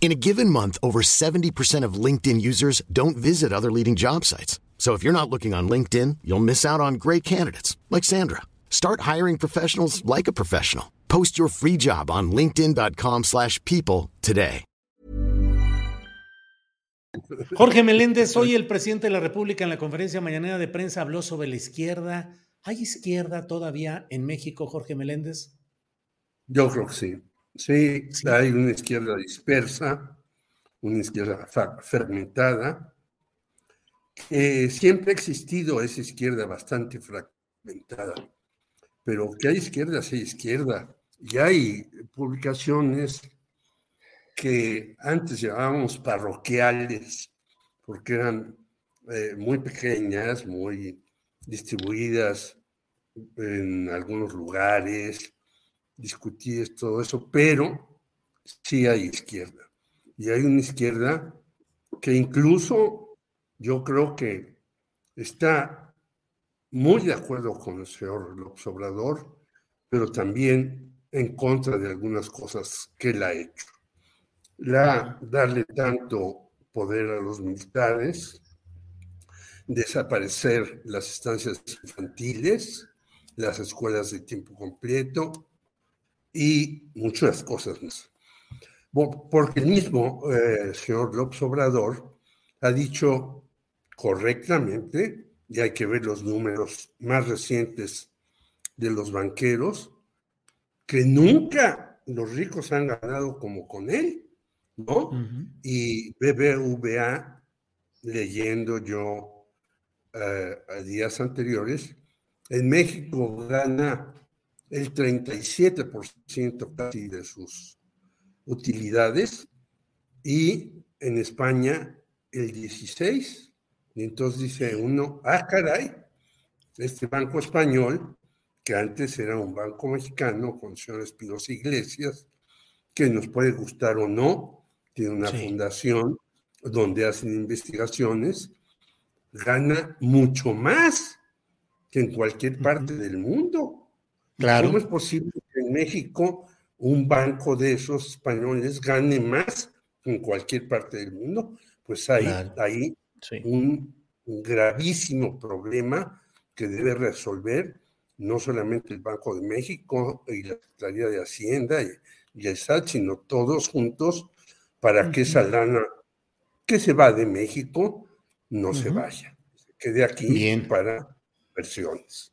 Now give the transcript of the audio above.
In a given month, over 70% of LinkedIn users don't visit other leading job sites. So if you're not looking on LinkedIn, you'll miss out on great candidates like Sandra. Start hiring professionals like a professional. Post your free job on linkedin.com/people slash people today. Jorge Meléndez, hoy el presidente de la República en la conferencia mañanera de prensa habló sobre la izquierda. ¿Hay izquierda todavía en México, Jorge Meléndez? Yo creo que sí. Sí, hay una izquierda dispersa, una izquierda fermentada, que siempre ha existido esa izquierda bastante fragmentada, pero que hay izquierda, sí izquierda, y hay publicaciones que antes llamábamos parroquiales, porque eran eh, muy pequeñas, muy distribuidas en algunos lugares, discutidas, todo eso, pero sí hay izquierda. Y hay una izquierda que incluso yo creo que está muy de acuerdo con el señor López Obrador, pero también en contra de algunas cosas que él ha hecho. La, darle tanto poder a los militares, desaparecer las estancias infantiles, las escuelas de tiempo completo y muchas cosas más. Porque el mismo eh, señor López Obrador ha dicho correctamente, y hay que ver los números más recientes de los banqueros, que nunca los ricos han ganado como con él, ¿no? Y BBVA, leyendo yo eh, a días anteriores, en México gana el 37% casi de sus utilidades y en España el 16%. Y entonces dice uno, ah, caray, este banco español, que antes era un banco mexicano con el señor Espinosa Iglesias, que nos puede gustar o no, tiene una Sí. fundación donde hacen investigaciones, gana mucho más que en cualquier parte del mundo. Claro. ¿Cómo es posible que en México un banco de esos españoles gane más que en cualquier parte del mundo? Pues hay Claro. Sí. un, un gravísimo problema que debe resolver no solamente el Banco de México y la Secretaría de Hacienda y, y el SAT, sino todos juntos para que esa lana que se va de México no se vaya, se quede aquí Bien. para versiones.